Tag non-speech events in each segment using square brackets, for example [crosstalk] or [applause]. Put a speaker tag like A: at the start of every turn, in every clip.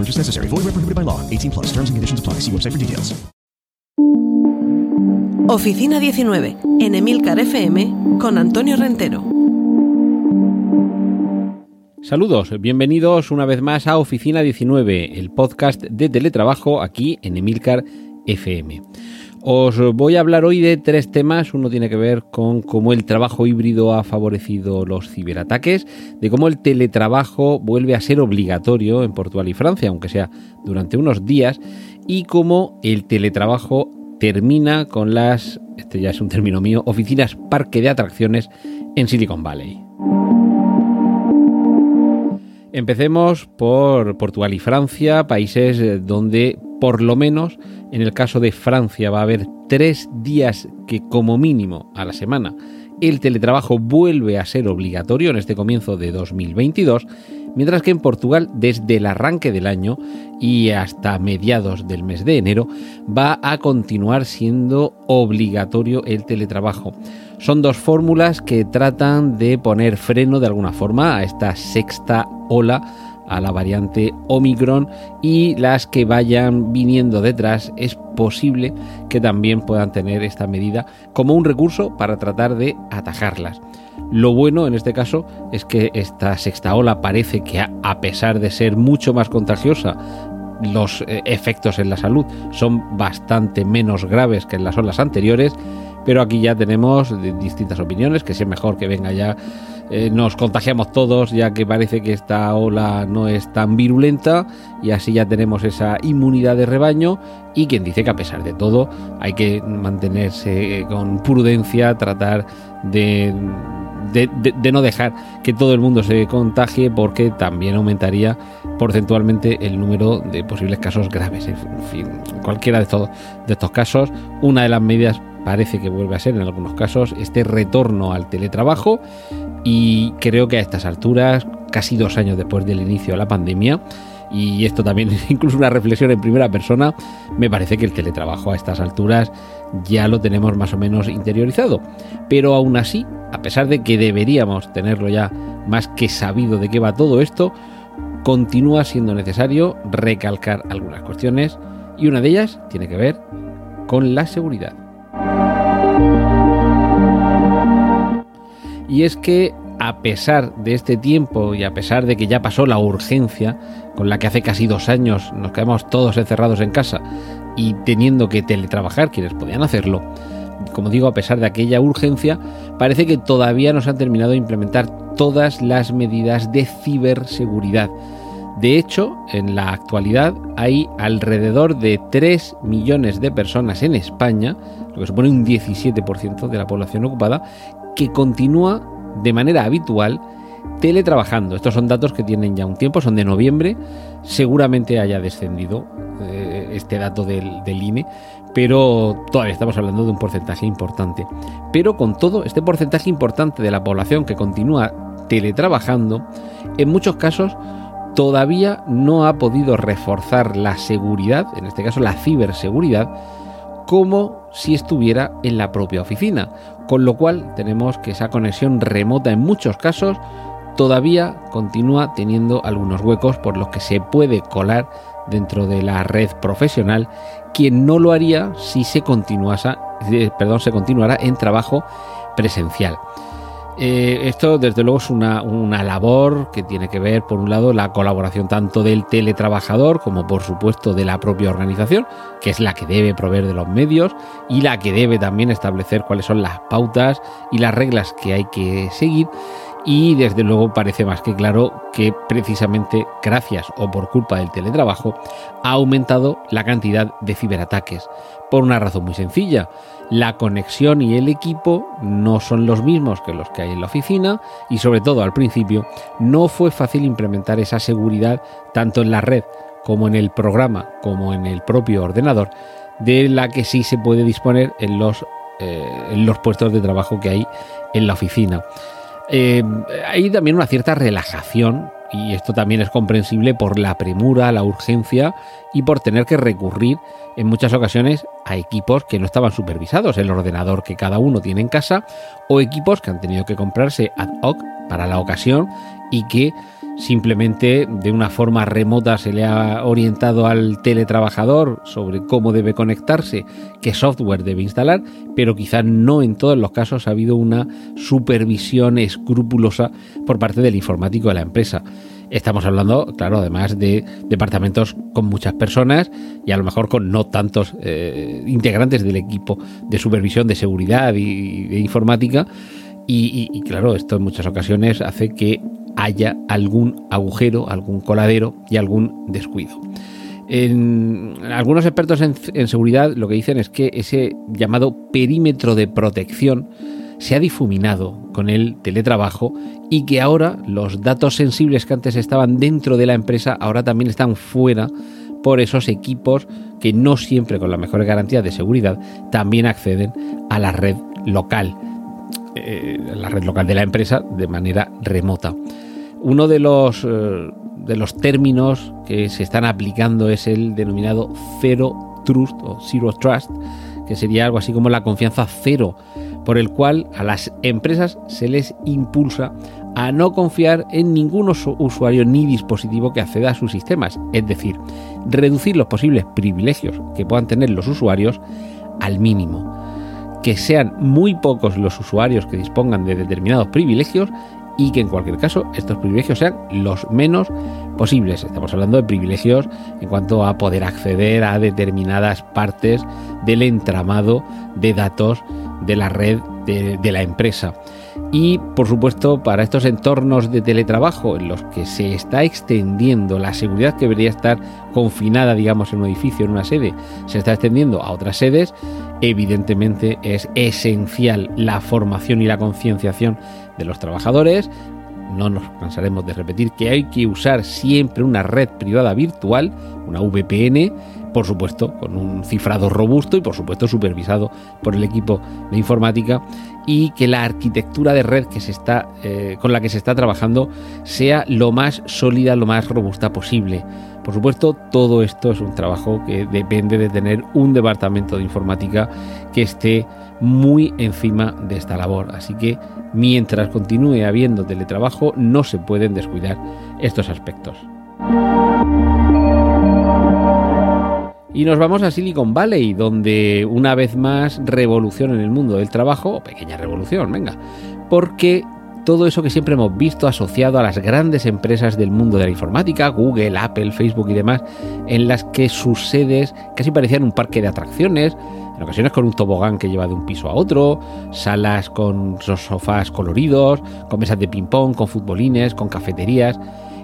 A: Purchase necessary. Void where prohibited by law. 18 plus. Terms and conditions apply. See website for details.
B: Oficina 19 en Emilcar FM con Antonio Rentero.
C: Saludos, bienvenidos una vez más a Oficina 19, el podcast de teletrabajo aquí en Emilcar FM. Os voy a hablar hoy de tres temas. Uno tiene que ver con cómo el trabajo híbrido ha favorecido los ciberataques, de cómo el teletrabajo vuelve a ser obligatorio en Portugal y Francia, aunque sea durante unos días, y cómo el teletrabajo termina con las, este ya es un término mío, oficinas parque de atracciones en Silicon Valley. Empecemos por Portugal y Francia, países donde por lo menos en el caso de Francia va a haber tres días que como mínimo a la semana el teletrabajo vuelve a ser obligatorio en este comienzo de 2022, mientras que en Portugal desde el arranque del año y hasta mediados del mes de enero va a continuar siendo obligatorio el teletrabajo. Son dos fórmulas que tratan de poner freno de alguna forma a esta sexta ola a la variante Omicron y las que vayan viniendo detrás es posible que también puedan tener esta medida como un recurso para tratar de atajarlas. Lo bueno en este caso es que esta sexta ola parece que a pesar de ser mucho más contagiosa, los eh, efectos en la salud son bastante menos graves que en las olas anteriores, pero aquí ya tenemos distintas opiniones, que si es mejor que venga ya eh, nos contagiamos todos ya que parece que esta ola no es tan virulenta y así ya tenemos esa inmunidad de rebaño y quien dice que a pesar de todo hay que mantenerse con prudencia, tratar de, de, no dejar que todo el mundo se contagie porque también aumentaría porcentualmente el número de posibles casos graves. En fin, cualquiera de, estos, estos casos, una de las medidas parece que vuelve a ser en algunos casos este retorno al teletrabajo y creo que a estas alturas, casi dos años después del inicio de la pandemia, y esto también es [laughs] incluso una reflexión en primera persona, me parece que el teletrabajo a estas alturas ya lo tenemos más o menos interiorizado. Pero aún así, a pesar de que deberíamos tenerlo ya más que sabido de qué va todo esto, continúa siendo necesario recalcar algunas cuestiones y una de ellas tiene que ver con la seguridad. Y es que a pesar de este tiempo y a pesar de que ya pasó la urgencia con la que hace casi dos años nos quedamos todos encerrados en casa y teniendo que teletrabajar quienes podían hacerlo, como digo, a pesar de aquella urgencia, parece que todavía no se han terminado de implementar todas las medidas de ciberseguridad. De hecho, en la actualidad hay alrededor de 3 millones de personas en España, lo que supone un 17% de la población ocupada, que continúa de manera habitual teletrabajando. Estos son datos que tienen ya un tiempo, son de noviembre, seguramente haya descendido eh, este dato del, del INE, pero todavía estamos hablando de un porcentaje importante. Pero con todo, este porcentaje importante de la población que continúa teletrabajando, en muchos casos todavía no ha podido reforzar la seguridad, en este caso la ciberseguridad, como si estuviera en la propia oficina. Con lo cual tenemos que esa conexión remota en muchos casos todavía continúa teniendo algunos huecos por los que se puede colar dentro de la red profesional, quien no lo haría si se continuase, eh, perdón, se continuara en trabajo presencial. Eh, esto desde luego es una, una, labor que tiene que ver, por un lado, la colaboración tanto del teletrabajador como, por supuesto, de la propia organización, que es la que debe proveer de los medios y la que debe también establecer cuáles son las pautas y las reglas que hay que seguir. Y desde luego parece más que claro que precisamente gracias o por culpa del teletrabajo ha aumentado la cantidad de ciberataques. Por una razón muy sencilla la conexión y el equipo no son los mismos que los que hay en la oficina y sobre todo al principio no fue fácil implementar esa seguridad tanto en la red como en el programa como en el propio ordenador de la que sí se puede disponer en los, eh, en los puestos de trabajo que hay en la oficina. Eh, hay también una cierta relajación y esto también es comprensible por la premura, la urgencia y por tener que recurrir en muchas ocasiones a equipos que no estaban supervisados, el ordenador que cada uno tiene en casa o equipos que han tenido que comprarse ad hoc para la ocasión y que simplemente de una forma remota se le ha orientado al teletrabajador sobre cómo debe conectarse, qué software debe instalar, pero quizás no en todos los casos ha habido una supervisión escrupulosa por parte del informático de la empresa. Estamos hablando, claro, además de departamentos con muchas personas y a lo mejor con no tantos eh, integrantes del equipo de supervisión de seguridad y de informática. y, claro, esto en muchas ocasiones hace que haya algún agujero, algún coladero y algún descuido. En, algunos expertos en, en, seguridad lo que dicen es que ese llamado perímetro de protección se ha difuminado con el teletrabajo y que ahora los datos sensibles que antes estaban dentro de la empresa ahora también están fuera por esos equipos que no siempre con las mejores garantías de seguridad también acceden a la red local, eh, la red local de la empresa de manera remota. Uno de los, eh, de los términos que se están aplicando es el denominado Zero Trust o Zero Trust, que sería algo así como la confianza cero, por el cual a las empresas se les impulsa a no confiar en ningún usuario ni dispositivo que acceda a sus sistemas, es decir, reducir los posibles privilegios que puedan tener los usuarios al mínimo. Que sean muy pocos los usuarios que dispongan de determinados privilegios y que en cualquier caso estos privilegios sean los menos posibles. Estamos hablando de privilegios en cuanto a poder acceder a determinadas partes del entramado de datos de la red de, la empresa. Y por supuesto, para estos entornos de teletrabajo en los que se está extendiendo la seguridad que debería estar confinada, digamos, en un edificio, en una sede, se está extendiendo a otras sedes, evidentemente es esencial la formación y la concienciación de los trabajadores. No nos cansaremos de repetir que hay que usar siempre una red privada virtual, una VPN, por supuesto con un cifrado robusto y por supuesto supervisado por el equipo de informática y que la arquitectura de red que se está, eh, con la que se está trabajando sea lo más sólida, lo más robusta posible. Por supuesto, todo esto es un trabajo que depende de tener un departamento de informática que esté muy encima de esta labor. Así que mientras continúe habiendo teletrabajo, no se pueden descuidar estos aspectos. Y nos vamos a Silicon Valley, donde una vez más revolución en el mundo del trabajo, o pequeña revolución, venga, porque todo eso que siempre hemos visto asociado a las grandes empresas del mundo de la informática, Google, Apple, Facebook y demás, en las que sus sedes casi parecían un parque de atracciones, en ocasiones con un tobogán que lleva de un piso a otro, salas con sofás coloridos, con mesas de ping-pong, con futbolines, con cafeterías.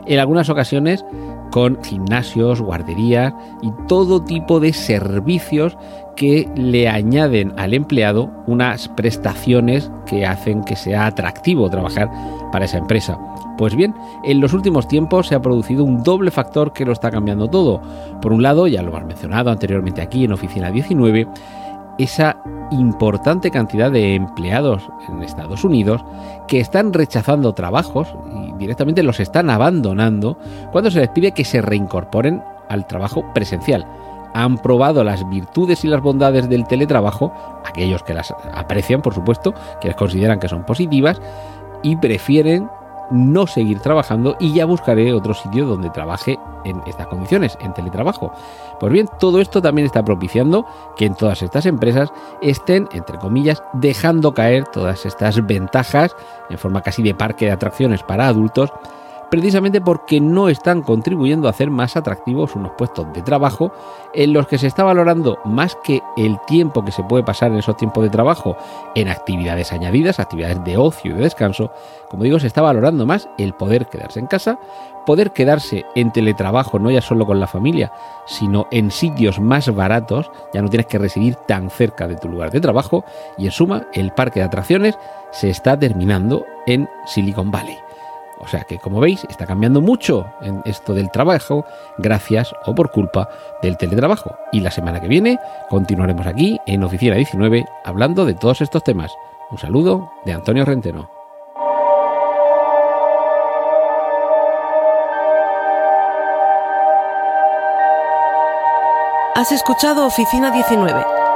C: En algunas ocasiones con gimnasios, guarderías y todo tipo de servicios que le añaden al empleado unas prestaciones que hacen que sea atractivo trabajar para esa empresa. Pues bien, en los últimos tiempos se ha producido un doble factor que lo está cambiando todo. Por un lado, ya lo hemos mencionado anteriormente aquí en Oficina 19, esa importante cantidad de empleados en Estados Unidos que están rechazando trabajos y directamente los están abandonando cuando se les pide que se reincorporen al trabajo presencial. Han probado las virtudes y las bondades del teletrabajo, aquellos que las aprecian, por supuesto, que les consideran que son positivas, y prefieren no seguir trabajando y ya buscaré otro sitio donde trabaje en estas condiciones, en teletrabajo. Pues bien, todo esto también está propiciando que en todas estas empresas estén, entre comillas, dejando caer todas estas ventajas en forma casi de parque de atracciones para adultos precisamente porque no están contribuyendo a hacer más atractivos unos puestos de trabajo en los que se está valorando más que el tiempo que se puede pasar en esos tiempos de trabajo en actividades añadidas, actividades de ocio y de descanso, como digo, se está valorando más el poder quedarse en casa, poder quedarse en teletrabajo no ya solo con la familia, sino en sitios más baratos, ya no tienes que residir tan cerca de tu lugar de trabajo. Y en suma el parque de atracciones se está terminando en Silicon Valley. O sea que, como veis, está cambiando mucho en esto del trabajo gracias o por culpa del teletrabajo. Y la semana que viene continuaremos aquí en Oficina 19 hablando de todos estos temas. Un saludo de Antonio Renteno.
B: Has escuchado Oficina 19.